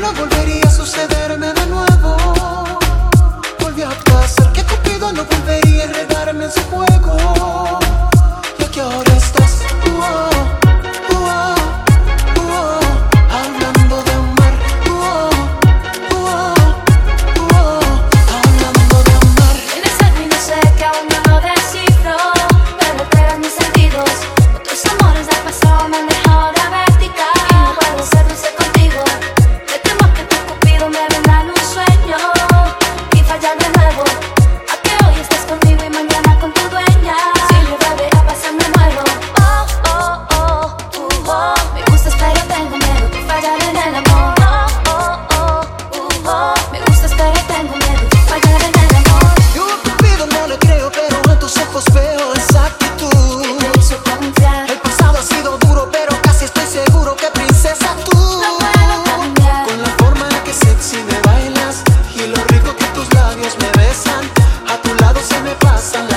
no volvería a sucederme. seguro que princesa tú. Con la forma en que sexy me bailas y lo rico que tus labios me besan, a tu lado se me pasan las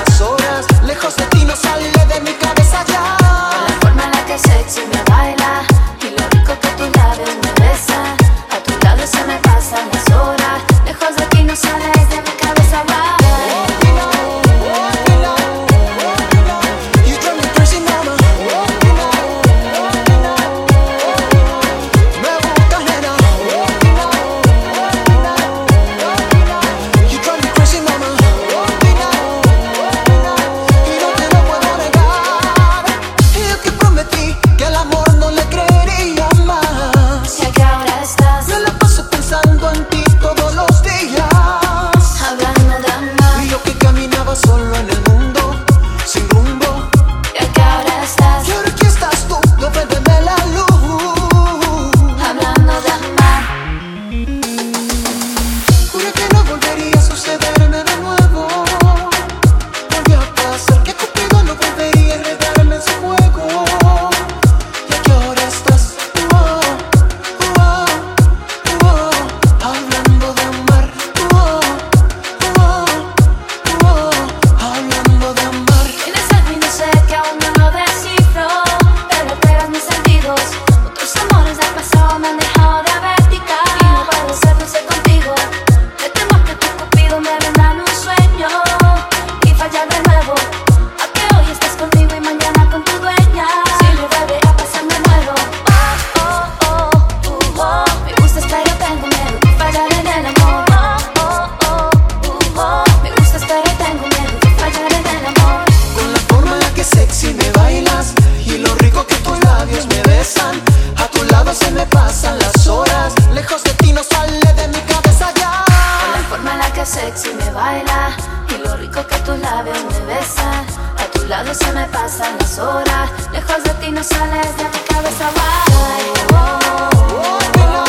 me besas. A tu lado se me pasan las horas. Lejos de ti no sales de mi cabeza. Bye. Oh, oh, oh,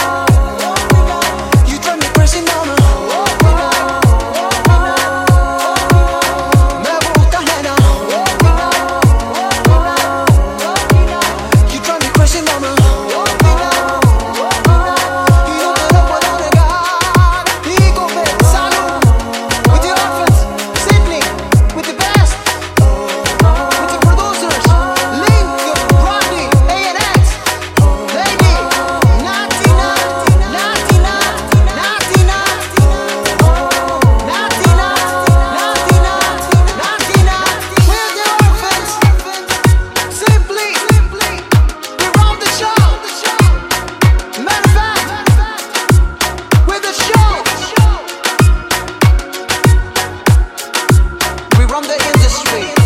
sweet.